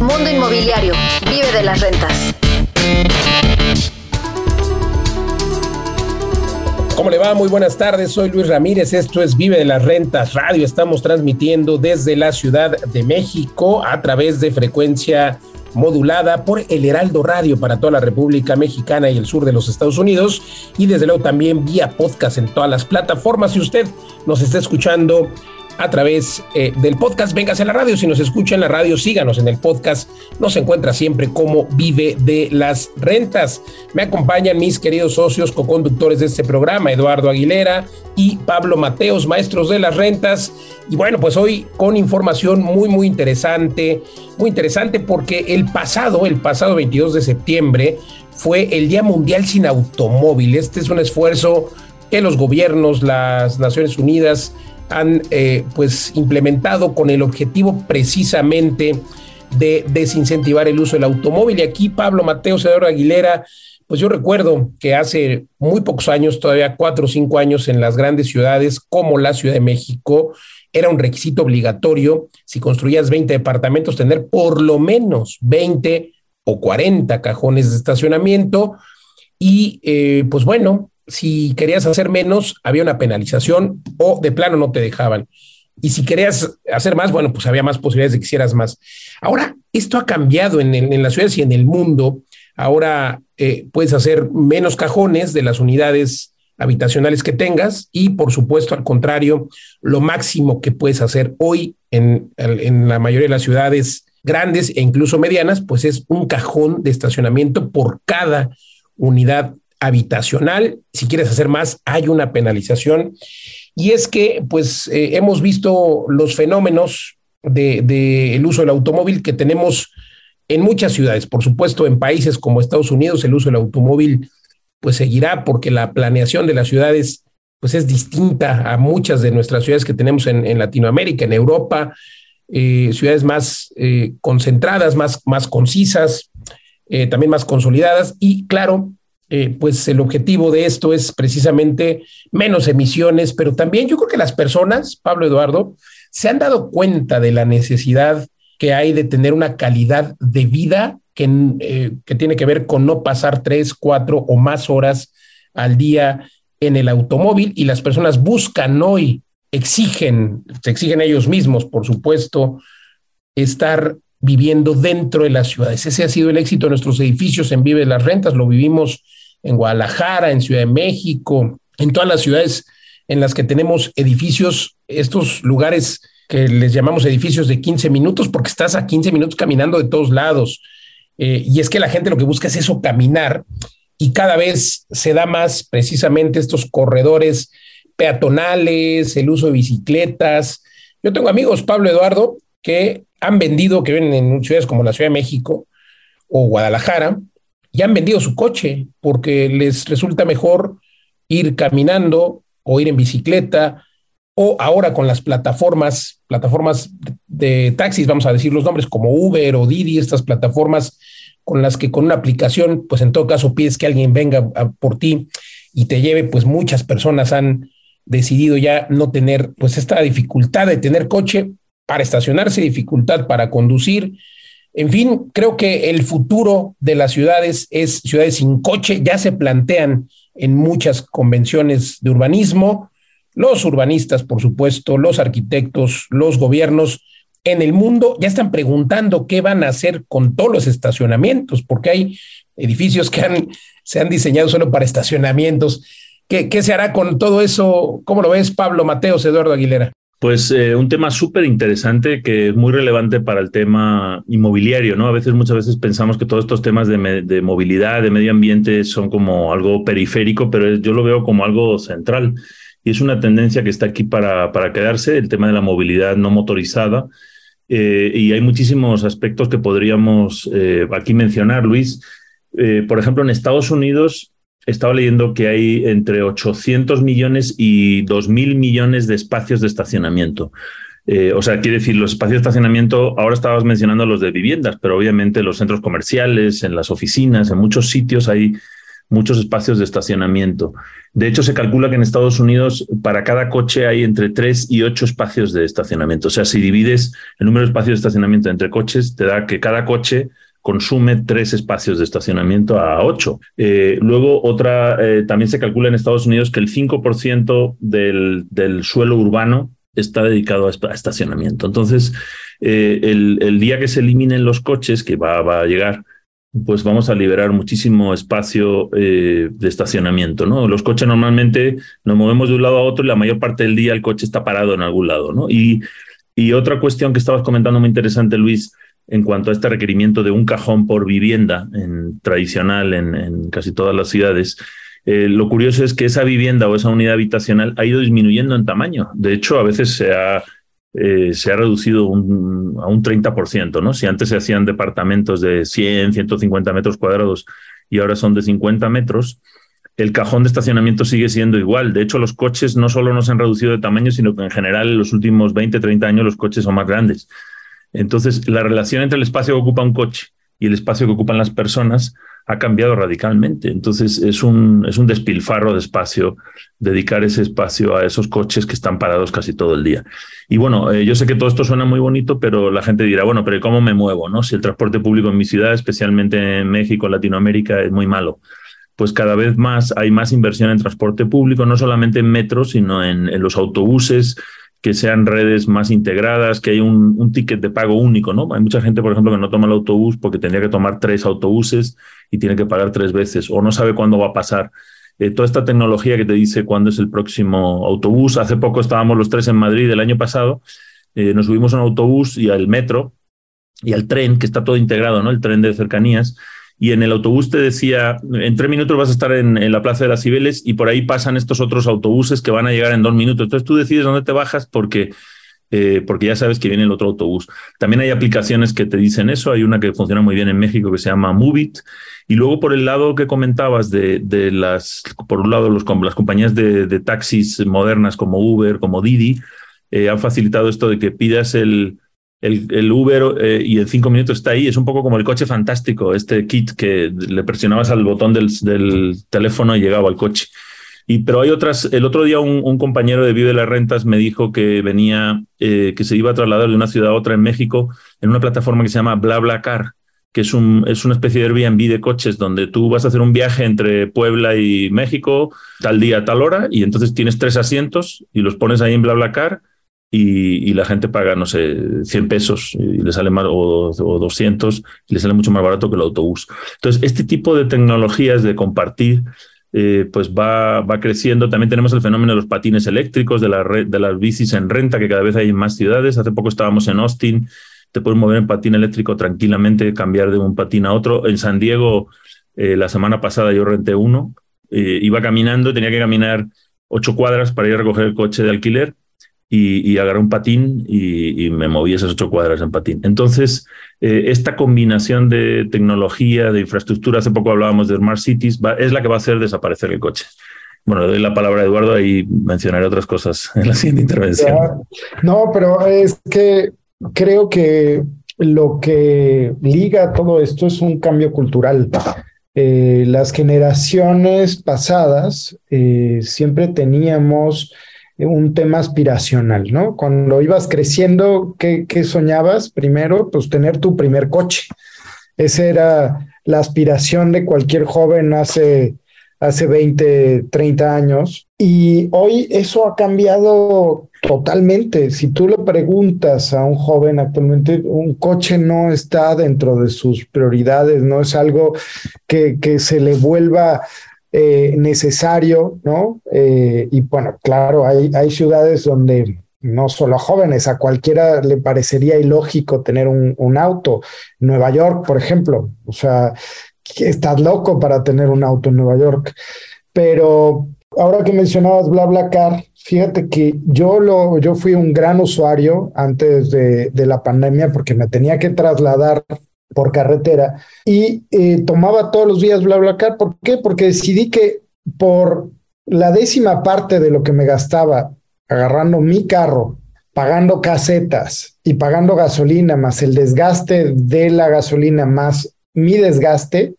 Mundo Inmobiliario. Vive de las rentas. ¿Cómo le va? Muy buenas tardes. Soy Luis Ramírez. Esto es Vive de las Rentas Radio. Estamos transmitiendo desde la Ciudad de México a través de frecuencia modulada por el Heraldo Radio para toda la República Mexicana y el sur de los Estados Unidos y desde luego también vía podcast en todas las plataformas. Si usted nos está escuchando a través eh, del podcast. Véngase a la radio. Si nos escucha en la radio, síganos en el podcast. Nos encuentra siempre como Vive de las Rentas. Me acompañan mis queridos socios co-conductores de este programa, Eduardo Aguilera y Pablo Mateos, maestros de las rentas. Y bueno, pues hoy con información muy, muy interesante. Muy interesante porque el pasado, el pasado 22 de septiembre, fue el Día Mundial sin Automóvil. Este es un esfuerzo que los gobiernos, las Naciones Unidas, han eh, pues implementado con el objetivo precisamente de desincentivar el uso del automóvil. Y aquí Pablo Mateo Cedro Aguilera, pues yo recuerdo que hace muy pocos años, todavía cuatro o cinco años en las grandes ciudades como la Ciudad de México, era un requisito obligatorio, si construías 20 departamentos, tener por lo menos 20 o 40 cajones de estacionamiento. Y eh, pues bueno, si querías hacer menos, había una penalización o de plano no te dejaban. Y si querías hacer más, bueno, pues había más posibilidades de que hicieras más. Ahora, esto ha cambiado en, en las ciudades y en el mundo. Ahora eh, puedes hacer menos cajones de las unidades habitacionales que tengas y, por supuesto, al contrario, lo máximo que puedes hacer hoy en, en la mayoría de las ciudades grandes e incluso medianas, pues es un cajón de estacionamiento por cada unidad habitacional. Si quieres hacer más, hay una penalización. Y es que, pues, eh, hemos visto los fenómenos del de, el uso del automóvil que tenemos en muchas ciudades. Por supuesto, en países como Estados Unidos, el uso del automóvil, pues, seguirá porque la planeación de las ciudades, pues, es distinta a muchas de nuestras ciudades que tenemos en, Latinoamérica, en Europa, eh, ciudades más eh, concentradas, más, más concisas, también más consolidadas. Y claro, eh, pues el objetivo de esto es precisamente menos emisiones, pero también yo creo que las personas, Pablo Eduardo, se han dado cuenta de la necesidad que hay de tener una calidad de vida que, eh, que tiene que ver con no pasar tres, cuatro o más horas al día en el automóvil y las personas buscan hoy, exigen, se exigen ellos mismos, por supuesto, estar viviendo dentro de las ciudades. Ese ha sido el éxito de nuestros edificios en Vive las Rentas, lo vivimos en Guadalajara, en Ciudad de México, en todas las ciudades en las que tenemos edificios, estos lugares que les llamamos edificios de 15 minutos, porque estás a 15 minutos caminando de todos lados. Eh, y es que la gente lo que busca es eso, caminar, y cada vez se da más precisamente estos corredores peatonales, el uso de bicicletas. Yo tengo amigos, Pablo Eduardo, que han vendido, que viven en ciudades como la Ciudad de México o Guadalajara, y han vendido su coche porque les resulta mejor ir caminando o ir en bicicleta o ahora con las plataformas, plataformas de taxis, vamos a decir los nombres como Uber o Didi, estas plataformas con las que con una aplicación, pues en todo caso pides que alguien venga por ti y te lleve, pues muchas personas han decidido ya no tener pues esta dificultad de tener coche para estacionarse, dificultad para conducir, en fin, creo que el futuro de las ciudades es ciudades sin coche. Ya se plantean en muchas convenciones de urbanismo. Los urbanistas, por supuesto, los arquitectos, los gobiernos en el mundo ya están preguntando qué van a hacer con todos los estacionamientos, porque hay edificios que se han diseñado solo para estacionamientos. ¿Qué, ¿Qué se hará con todo eso? ¿Cómo lo ves, Pablo Mateos, Eduardo Aguilera? Pues eh, un tema súper interesante que es muy relevante para el tema inmobiliario, ¿no? A veces, muchas veces pensamos que todos estos temas de, movilidad, de medio ambiente son como algo periférico, pero yo lo veo como algo central. Y es una tendencia que está aquí para, para quedarse, el tema de la movilidad no motorizada. Eh, y hay muchísimos aspectos que podríamos eh, aquí mencionar, Luis. Por ejemplo, en Estados Unidos estaba leyendo que hay entre 800 millones y 2.000 millones de espacios de estacionamiento. Eh, o sea, quiere decir, los espacios de estacionamiento, ahora estabas mencionando los de viviendas, pero obviamente los centros comerciales, en las oficinas, en muchos sitios hay muchos espacios de estacionamiento. De hecho, se calcula que en Estados Unidos para cada coche hay entre tres y ocho espacios de estacionamiento. O sea, si divides el número de espacios de estacionamiento entre coches, te da que cada coche consume tres espacios de estacionamiento a ocho. Eh, luego, otra, eh, también se calcula en Estados Unidos que el 5% del, del suelo urbano está dedicado a estacionamiento. Entonces, eh, el, día que se eliminen los coches, que va, va a llegar, pues vamos a liberar muchísimo espacio de estacionamiento, ¿no? Los coches normalmente nos movemos de un lado a otro y la mayor parte del día el coche está parado en algún lado, ¿no? Y, y otra cuestión que estabas comentando muy interesante, Luis, en cuanto a este requerimiento de un cajón por vivienda en, tradicional en, casi todas las ciudades. Eh, lo curioso es que esa vivienda o esa unidad habitacional ha ido disminuyendo en tamaño. De hecho, a veces se ha, eh, se ha reducido a un 30%. ¿no? Si antes se hacían departamentos de 100, 150 metros cuadrados y ahora son de 50 metros, el cajón de estacionamiento sigue siendo igual. De hecho, los coches no solo no se han reducido de tamaño, sino que en general en los últimos 20, 30 años los coches son más grandes. Entonces, la relación entre el espacio que ocupa un coche y el espacio que ocupan las personas ha cambiado radicalmente. Entonces, es un, es un despilfarro de espacio dedicar ese espacio a esos coches que están parados casi todo el día. Y bueno, eh, yo sé que todo esto suena muy bonito, pero la gente dirá, bueno, pero ¿cómo me muevo? No? Si el transporte público en mi ciudad, especialmente en México, Latinoamérica, es muy malo pues cada vez más hay más inversión en transporte público, no solamente en metros, sino en los autobuses, que sean redes más integradas, que hay un, ticket de pago único, ¿no? Hay mucha gente, por ejemplo, que no toma el autobús porque tendría que tomar tres autobuses y tiene que pagar tres veces o no sabe cuándo va a pasar. Eh, toda esta tecnología que te dice cuándo es el próximo autobús. Hace poco estábamos los tres en Madrid el año pasado, eh, nos subimos a un autobús y al metro y al tren, que está todo integrado, ¿no? El tren de cercanías y en el autobús te decía, en tres minutos vas a estar en, la Plaza de las Cibeles y por ahí pasan estos otros autobuses que van a llegar en dos minutos. Entonces tú decides dónde te bajas porque, eh, porque ya sabes que viene el otro autobús. También hay aplicaciones que te dicen eso. Hay una que funciona muy bien en México que se llama Movit. Y luego por el lado que comentabas de, de las, por un lado los, las compañías de, taxis modernas como Uber, como Didi, eh, han facilitado esto de que pidas el el, Uber eh, y en cinco minutos está ahí. Es un poco como el coche fantástico, este kit que le presionabas al botón del, teléfono y llegaba al coche. Y, pero hay otras, el otro día un, compañero de Vive las Rentas me dijo que venía, eh, que se iba a trasladar de una ciudad a otra en México en una plataforma que se llama BlaBlaCar, que es, un, es una especie de Airbnb de coches donde tú vas a hacer un viaje entre Puebla y México tal día, tal hora, y entonces tienes tres asientos y los pones ahí en BlaBlaCar y, la gente paga, no sé, 100 pesos y le sale más, o, o 200 y le sale mucho más barato que el autobús. Entonces, este tipo de tecnologías de compartir, eh, pues va, va creciendo. También tenemos el fenómeno de los patines eléctricos, de, la de las bicis en renta, que cada vez hay en más ciudades. Hace poco estábamos en Austin, te puedes mover en patín eléctrico tranquilamente, cambiar de un patín a otro. En San Diego, eh, la semana pasada yo renté uno, eh, iba caminando, tenía que caminar ocho cuadras para ir a recoger el coche de alquiler y, agarré un patín y, me moví esas ocho cuadras en patín. Entonces, eh, esta combinación de tecnología, de infraestructura, hace poco hablábamos de Smart Cities, es la que va a hacer desaparecer el coche. Bueno, le doy la palabra a Eduardo y mencionaré otras cosas en la siguiente intervención. No, pero es que creo que lo que liga todo esto es un cambio cultural. Eh, las generaciones pasadas eh, siempre teníamos un tema aspiracional, ¿no? Cuando ibas creciendo, ¿qué, soñabas? Primero, pues tener tu primer coche. Esa era la aspiración de cualquier joven hace, hace 20, 30 años. Y hoy eso ha cambiado totalmente. Si tú le preguntas a un joven actualmente, un coche no está dentro de sus prioridades, no es algo que, que se le vuelva eh, necesario, ¿no? Eh, y bueno, claro, hay, hay ciudades donde no solo a jóvenes, a cualquiera le parecería ilógico tener un, un auto. Nueva York, por ejemplo, o sea, estás loco para tener un auto en Nueva York. Pero ahora que mencionabas BlaBlaCar, fíjate que yo, lo, yo fui un gran usuario antes de, de la pandemia porque me tenía que trasladar por carretera y eh, tomaba todos los días BlaBlaCar. ¿Por qué? Porque decidí que por la décima parte de lo que me gastaba agarrando mi carro, pagando casetas y pagando gasolina, más el desgaste de la gasolina, más mi desgaste,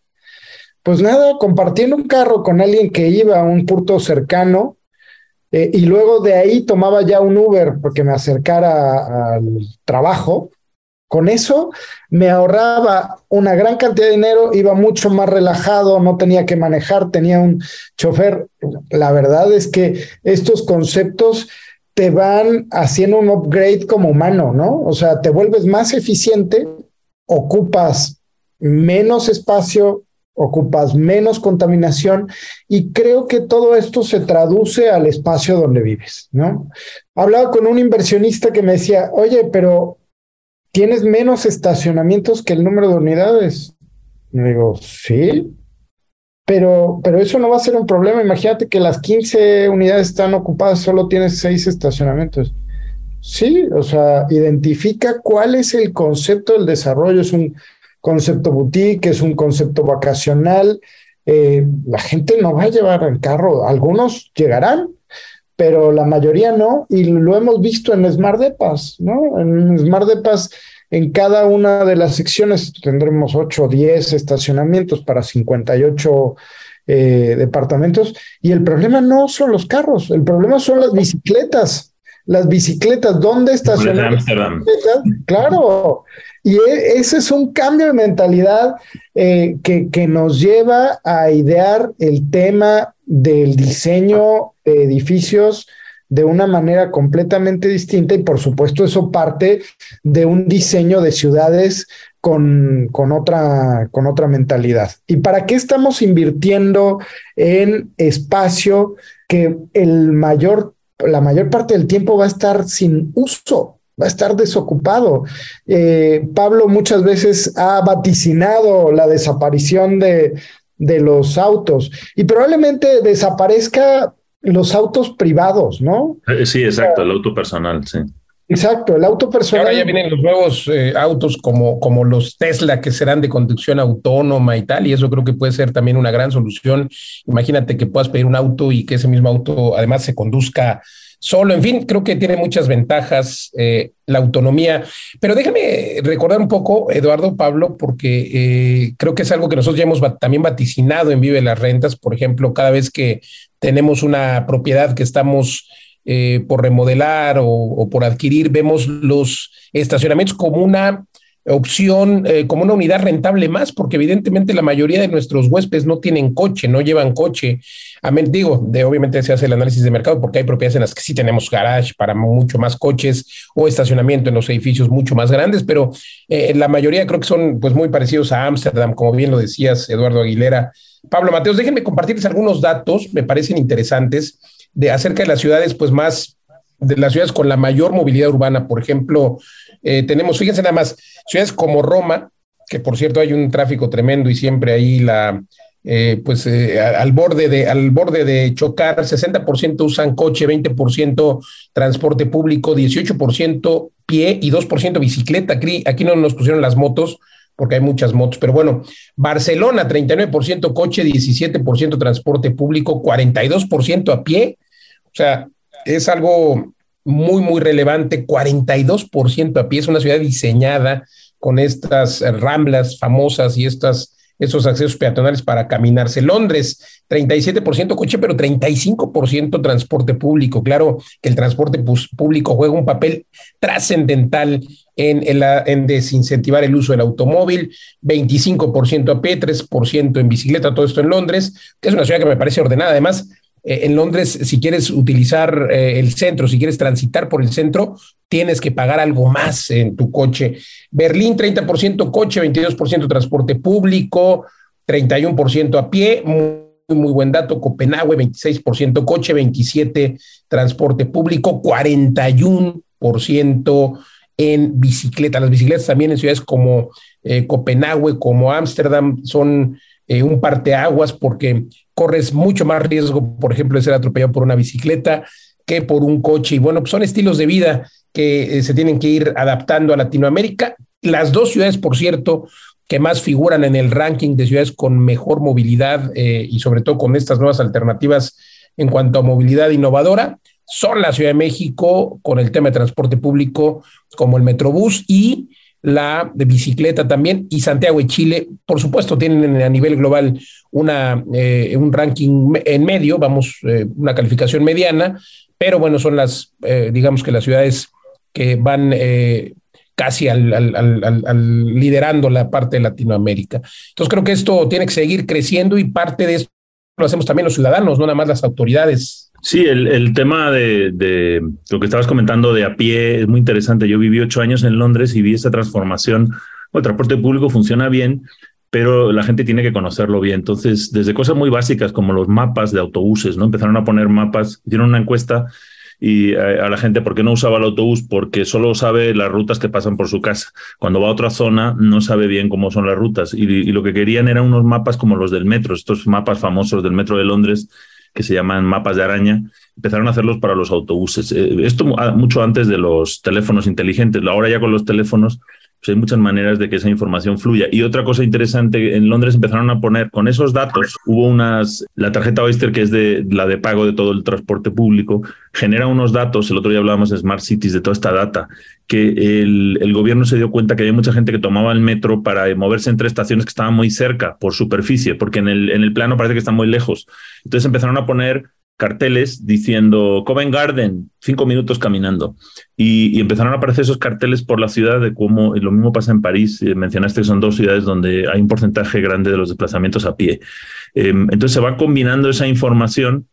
Pues nada, compartiendo un carro con alguien que iba a un punto cercano eh, y luego de ahí tomaba ya un Uber porque me acercara al trabajo. Con eso me ahorraba una gran cantidad de dinero, iba mucho más relajado, no tenía que manejar, tenía un chofer. La verdad es que estos conceptos te van haciendo un upgrade como humano, ¿no? O sea, te vuelves más eficiente, ocupas menos espacio, ocupas menos contaminación y creo que todo esto se traduce al espacio donde vives, ¿no? Hablaba con un inversionista que me decía, oye, pero tienes menos estacionamientos que el número de unidades. Y digo, sí, pero, pero eso no va a ser un problema. Imagínate que las 15 unidades están ocupadas, solo tienes 6 estacionamientos. Sí, o sea, identifica cuál es el concepto del desarrollo. Es un concepto boutique, es un concepto vacacional. Eh, la gente no va a llevar el carro, algunos llegarán, pero la mayoría no, y lo hemos visto en Smart Depas, ¿no? En Smart Depas, en cada una de las secciones tendremos 8 o 10 estacionamientos para 58 eh, departamentos, y el problema no son los carros, el problema son las bicicletas. Las bicicletas, ¿dónde estacionar? Claro, y e, ese es un cambio de mentalidad eh, que, que nos lleva a idear el tema del diseño de edificios de una manera completamente distinta y por supuesto eso parte de un diseño de ciudades con, con, otra, con otra mentalidad. ¿Y para qué estamos invirtiendo en espacio que el mayor, la mayor parte del tiempo va a estar sin uso? va a estar desocupado. Eh, Pablo muchas veces ha vaticinado la desaparición de, de los autos y probablemente desaparezca los autos privados, ¿no? Eh, sí, exacto, el auto personal, sí. Exacto, el auto personal. Ahora ya vienen los nuevos eh, autos como, como los Tesla que serán de conducción autónoma y tal, y eso creo que puede ser también una gran solución. Imagínate que puedas pedir un auto y que ese mismo auto además se conduzca solo. En fin, creo que tiene muchas ventajas eh, la autonomía. Pero déjame recordar un poco, Eduardo Pablo, porque eh, creo que es algo que nosotros ya hemos también vaticinado en Vive las Rentas. Por ejemplo, cada vez que tenemos una propiedad que estamos eh, por remodelar o, por adquirir, vemos los estacionamientos como una opción eh, como una unidad rentable más, porque evidentemente la mayoría de nuestros huéspedes no tienen coche, no llevan coche. A digo, de, obviamente se hace el análisis de mercado porque hay propiedades en las que sí tenemos garage para mucho más coches o estacionamiento en los edificios mucho más grandes, pero eh, la mayoría creo que son pues muy parecidos a Ámsterdam, como bien lo decías, Eduardo Aguilera. Pablo Mateos, déjenme compartirles algunos datos, me parecen interesantes, de acerca de las ciudades pues más de las ciudades con la mayor movilidad urbana, por ejemplo, eh, tenemos, fíjense nada más, ciudades como Roma, que por cierto hay un tráfico tremendo y siempre ahí la, eh, pues eh, al, borde de, al borde de chocar, 60% usan coche, 20% transporte público, 18% pie y 2% bicicleta. Aquí, aquí no nos pusieron las motos porque hay muchas motos, pero bueno, Barcelona 39% coche, 17% transporte público, 42% a pie. O sea, es algo muy, muy relevante, 42% a pie, es una ciudad diseñada con estas ramblas famosas y estas, estos accesos peatonales para caminarse. Londres, 37% coche, pero 35% transporte público. Claro que el transporte público juega un papel trascendental en, en, en, desincentivar el uso del automóvil, 25% a pie, 3% en bicicleta, todo esto en Londres, que es una ciudad que me parece ordenada. Además, eh, en Londres, si quieres utilizar eh, el centro, si quieres transitar por el centro, tienes que pagar algo más en tu coche. Berlín, 30% coche, 22% transporte público, 31% a pie. Muy, buen dato. Copenhague, 26% coche, 27% transporte público, 41% en bicicleta. Las bicicletas también en ciudades como eh, Copenhague, como Ámsterdam, son un parteaguas porque corres mucho más riesgo, por ejemplo, de ser atropellado por una bicicleta que por un coche. Y bueno, pues son estilos de vida que eh, se tienen que ir adaptando a Latinoamérica. Las dos ciudades, por cierto, que más figuran en el ranking de ciudades con mejor movilidad eh, y sobre todo con estas nuevas alternativas en cuanto a movilidad innovadora, son la Ciudad de México con el tema de transporte público como el Metrobús y la de bicicleta también, y Santiago y Chile, por supuesto, tienen a nivel global una, eh, un ranking en medio, vamos, eh, una calificación mediana, pero bueno, son las, eh, digamos que las ciudades que van casi al, al, liderando la parte de Latinoamérica. Entonces creo que esto tiene que seguir creciendo y parte de esto lo hacemos también los ciudadanos, no nada más las autoridades. Sí, el, el tema de, de, lo que estabas comentando de a pie es muy interesante. Yo viví ocho años en Londres y vi esa transformación. El transporte público funciona bien, pero la gente tiene que conocerlo bien. Entonces, desde cosas muy básicas como los mapas de autobuses, ¿no? Empezaron a poner mapas, hicieron una encuesta y a, la gente por qué no usaba el autobús, porque solo sabe las rutas que pasan por su casa. Cuando va a otra zona no sabe bien cómo son las rutas y lo que querían eran unos mapas como los del metro, estos mapas famosos del metro de Londres que se llaman mapas de araña, empezaron a hacerlos para los autobuses. Eh, esto mucho antes de los teléfonos inteligentes. Ahora ya con los teléfonos pues hay muchas maneras de que esa información fluya. Y otra cosa interesante, en Londres empezaron a poner con esos datos, hubo unas, la tarjeta Oyster, que es de la de pago de todo el transporte público, genera unos datos, el otro día hablábamos de Smart Cities, de toda esta data, que el, el gobierno se dio cuenta que había mucha gente que tomaba el metro para moverse entre estaciones que estaban muy cerca por superficie, porque en el, en el plano parece que están muy lejos. Entonces empezaron a poner carteles diciendo Covent Garden, cinco minutos caminando. Y, empezaron a aparecer esos carteles por la ciudad de cómo, lo mismo pasa en París, eh, mencionaste que son dos ciudades donde hay un porcentaje grande de los desplazamientos a pie. Em, entonces se va combinando esa información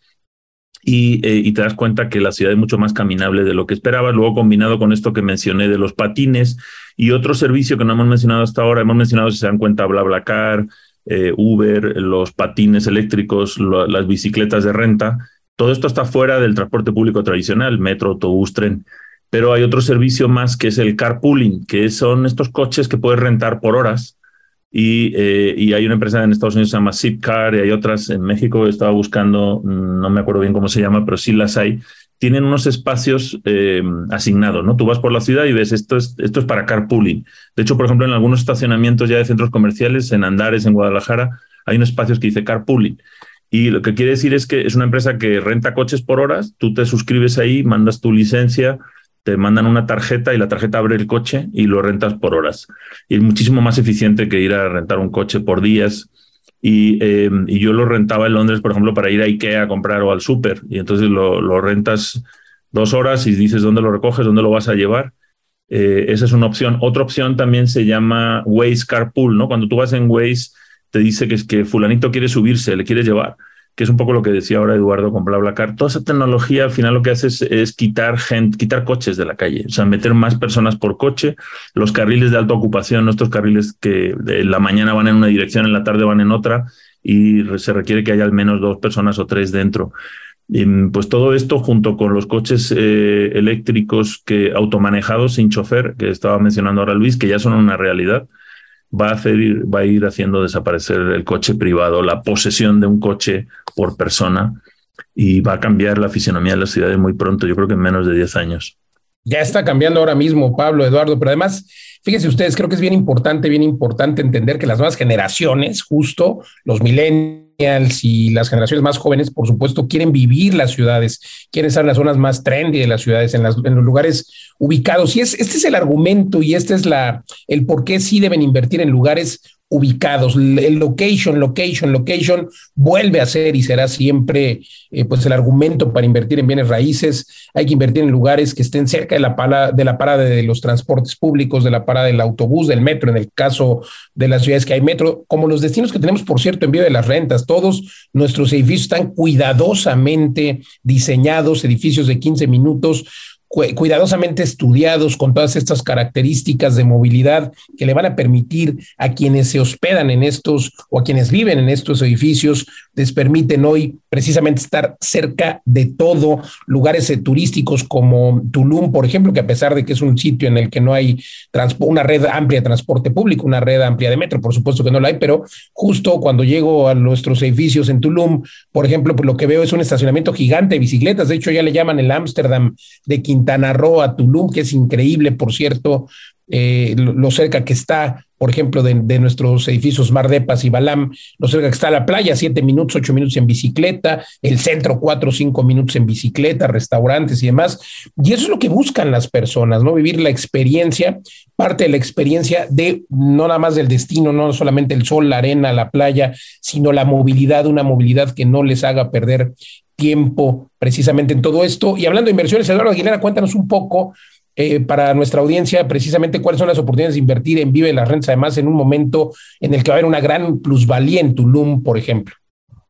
y, eh, y, te das cuenta que la ciudad es mucho más caminable de lo que esperabas. Luego combinado con esto que mencioné de los patines y otro servicio que no hemos mencionado hasta ahora, hemos mencionado, si se dan cuenta, BlaBlaCar, eh, Uber, los patines eléctricos, las bicicletas de renta todo esto está fuera del transporte público tradicional, metro, autobús, tren. Pero hay otro servicio más que es el carpooling, que son estos coches que puedes rentar por horas. Y, eh, y hay una empresa en Estados Unidos que se llama Zipcar y hay otras en México. Estaba buscando, mm, no me acuerdo bien cómo se llama, pero sí las hay. Tienen unos espacios eh, asignados, ¿no? Tú vas por la ciudad y ves esto es, esto es para carpooling. De hecho, por ejemplo, en algunos estacionamientos ya de centros comerciales, en Andares, en Guadalajara, hay unos espacios que dice carpooling. Y lo que quiere decir es que es una empresa que renta coches por horas, tú te suscribes ahí, mandas tu licencia, te mandan una tarjeta y la tarjeta abre el coche y lo rentas por horas. Y es muchísimo más eficiente que ir a rentar un coche por días. Y, eh, yo lo rentaba en Londres, por ejemplo, para ir a Ikea a comprar o al súper. Y entonces lo, lo, rentas dos horas y dices dónde lo recoges, dónde lo vas a llevar. Eh, esa es una opción. Otra opción también se llama Waze Carpool, ¿no? Cuando tú vas en Waze te dice que, es que fulanito quiere subirse, le quiere llevar, que es un poco lo que decía ahora Eduardo con BlaBlaCar. Toda esa tecnología al final lo que hace es, quitar gente, quitar coches de la calle, o sea, meter más personas por coche, los carriles de alta ocupación, nuestros carriles que de la mañana van en una dirección, en la tarde van en otra y se requiere que haya al menos dos personas o tres dentro. Y pues todo esto junto con los coches eh, eléctricos que automanejados sin chofer, que estaba mencionando ahora Luis, que ya son una realidad, va a, hacer, va a ir haciendo desaparecer el coche privado, la posesión de un coche por persona y va a cambiar la fisionomía de las ciudades muy pronto, yo creo que en menos de 10 años. Ya está cambiando ahora mismo, Pablo, Eduardo, pero además, fíjense ustedes, creo que es bien importante, bien importante entender que las nuevas generaciones, justo los milenios, y las generaciones más jóvenes, por supuesto, quieren vivir las ciudades, quieren estar en las zonas más trendy de las ciudades, en, en los lugares ubicados. Y es, este es el argumento y este es la, el por qué sí deben invertir en lugares ubicados. El location, location, location vuelve a ser y será siempre eh, pues el argumento para invertir en bienes raíces. Hay que invertir en lugares que estén cerca de la, parada, de la parada de los transportes públicos, de la parada del autobús, del metro, en el caso de las ciudades que hay metro, como los destinos que tenemos, por cierto, en vía de las rentas. Todos nuestros edificios están cuidadosamente diseñados, edificios de 15 minutos cuidadosamente estudiados con todas estas características de movilidad que le van a permitir a quienes se hospedan en estos o a quienes viven en estos edificios, les permiten hoy precisamente estar cerca de todo, lugares eh, turísticos como Tulum, por ejemplo, que a pesar de que es un sitio en el que no hay una red amplia de transporte público, una red amplia de metro, por supuesto que no la hay, pero justo cuando llego a nuestros edificios en Tulum, por ejemplo, pues lo que veo es un estacionamiento gigante de bicicletas, de hecho ya le llaman el Ámsterdam de Quintana Roo a Tulum, que es increíble, por cierto, eh, lo, cerca que está, por ejemplo, de, nuestros edificios Mardepas y Balam, lo cerca que está la playa, siete minutos, ocho minutos en bicicleta, el centro cuatro cinco minutos en bicicleta, restaurantes y demás. Y eso es lo que buscan las personas, ¿no? Vivir la experiencia, parte de la experiencia de no nada más del destino, no solamente el sol, la arena, la playa, sino la movilidad, una movilidad que no les haga perder tiempo precisamente en todo esto. Y hablando de inversiones, Eduardo Aguilera, cuéntanos un poco eh, para nuestra audiencia precisamente cuáles son las oportunidades de invertir en Vive las Rentas, además en un momento en el que va a haber una gran plusvalía en Tulum, por ejemplo.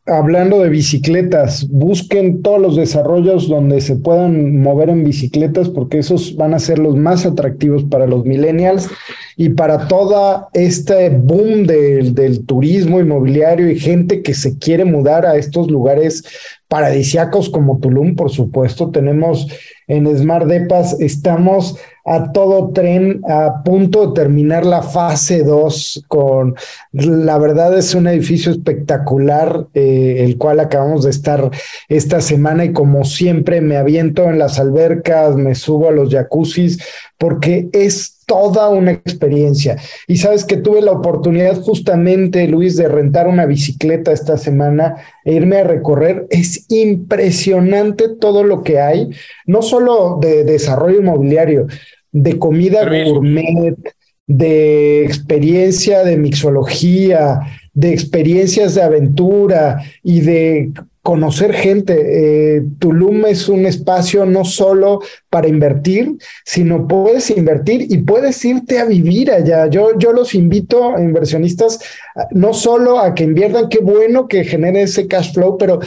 Hablando de bicicletas, busquen todos los desarrollos donde se puedan mover en bicicletas porque esos van a ser los más atractivos para los millennials y para toda este boom del, del turismo inmobiliario y gente que se quiere mudar a estos lugares paradisiacos como Tulum, por supuesto. Tenemos en Smart Depas, estamos a todo tren a punto de terminar la fase 2 con, la verdad es un edificio espectacular, eh, el cual acabamos de estar esta semana y como siempre me aviento en las albercas, me subo a los jacuzzis, porque es toda una experiencia. Y sabes que tuve la oportunidad justamente, Luis, de rentar una bicicleta esta semana e irme a recorrer. Es impresionante todo lo que hay, no solo de desarrollo inmobiliario, de comida gourmet, de experiencia de mixología, de experiencias de aventura y de conocer gente. Eh, Tulum es un espacio no solo para invertir, sino puedes invertir y puedes irte a vivir allá. Yo, yo los invito a inversionistas no solo a que inviertan, qué bueno que genere ese cash flow, pero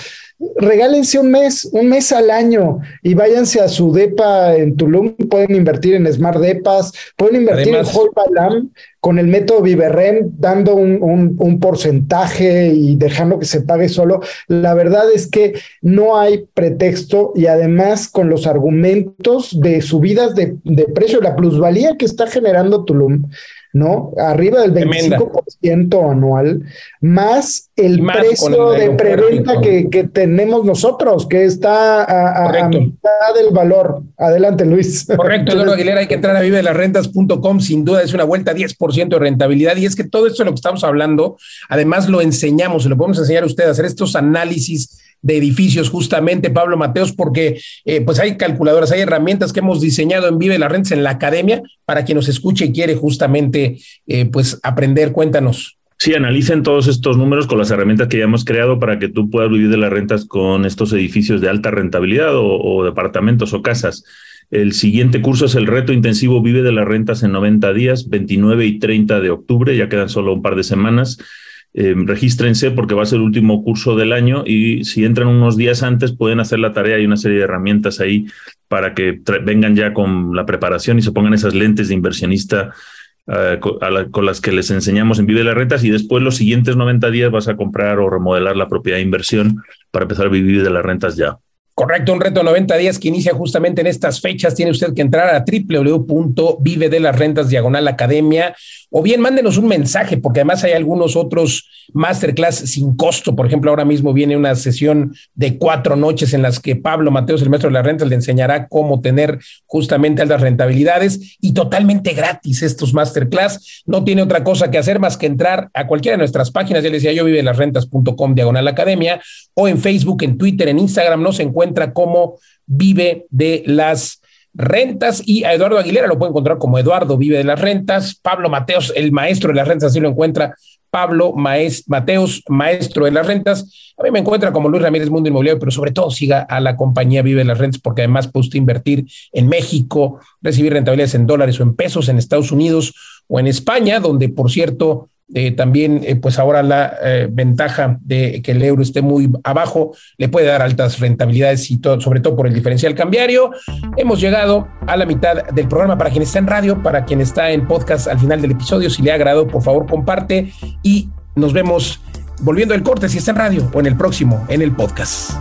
regálense un mes, un mes al año y váyanse a su DEPA en Tulum, pueden invertir en Smart DEPAs, pueden invertir en Holbalam con el método Viverrem, dando un, un, porcentaje y dejando que se pague solo. La verdad es que no hay pretexto y además con los argumentos de subidas de, de precio, la plusvalía que está generando Tulum, ¿no? Arriba del 25% anual, más el precio de preventa que, que, tenemos nosotros, que está a, mitad del valor. Adelante, Luis. Correcto, Eduardo Aguilera, hay que entrar a vivelasrentas.com, sin duda es una vuelta 10% de rentabilidad, y es que todo esto de lo que estamos hablando, además lo enseñamos, se lo podemos enseñar a ustedes, hacer estos análisis de edificios, justamente, Pablo Mateos, porque eh, pues hay calculadoras, hay herramientas que hemos diseñado en Vive las Rentas en la academia para quien nos escuche y quiere justamente eh, pues aprender. Cuéntanos. Sí, analicen todos estos números con las herramientas que ya hemos creado para que tú puedas vivir de las rentas con estos edificios de alta rentabilidad o, o departamentos o casas. El siguiente curso es el reto intensivo Vive de las rentas en 90 días, 29 y 30 de octubre, ya quedan solo un par de semanas. Eh, regístrense porque va a ser el último curso del año y si entran unos días antes pueden hacer la tarea. Hay una serie de herramientas ahí para que vengan ya con la preparación y se pongan esas lentes de inversionista eh, con, las que les enseñamos en Vive las Rentas y después los siguientes 90 días vas a comprar o remodelar la propiedad de inversión para empezar a vivir de las rentas ya. Correcto, un reto 90 días que inicia justamente en estas fechas. Tiene usted que entrar a www.vivedelasrentas diagonal academia o bien mándenos un mensaje, porque además hay algunos otros masterclass sin costo. Por ejemplo, ahora mismo viene una sesión de cuatro noches en las que Pablo Mateos, el maestro de las rentas, le enseñará cómo tener justamente altas rentabilidades y totalmente gratis estos masterclass. No tiene otra cosa que hacer más que entrar a cualquiera de nuestras páginas. Ya les decía yo, vive las rentas.com diagonal academia o en Facebook, en Twitter, en Instagram. Nos encuentra como vive de las rentas. Y a Eduardo Aguilera lo puede encontrar como Eduardo Vive de las Rentas, Pablo Mateos, el maestro de las rentas, así lo encuentra. Pablo Mateos, maestro de las rentas. A mí me encuentra como Luis Ramírez Mundo Inmobiliario, pero sobre todo siga a la compañía Vive de las Rentas porque además puede usted invertir en México, recibir rentabilidades en dólares o en pesos en Estados Unidos o en España, donde por cierto eh, también, eh, pues ahora la eh, ventaja de que el euro esté muy abajo le puede dar altas rentabilidades y todo, sobre todo por el diferencial cambiario. Hemos llegado a la mitad del programa para quien está en radio, para quien está en podcast al final del episodio. Si le ha agradado, por favor, comparte y nos vemos volviendo el corte si está en radio o en el próximo, en el podcast.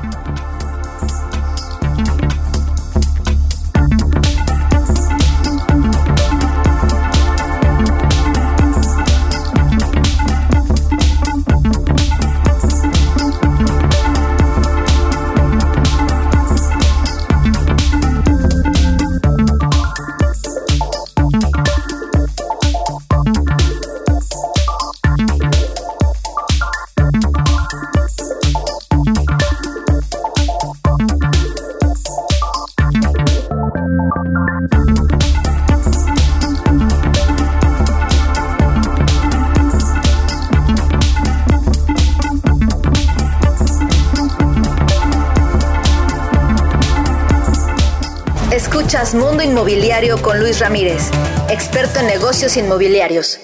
Mundo Inmobiliario con Luis Ramírez, experto en negocios inmobiliarios.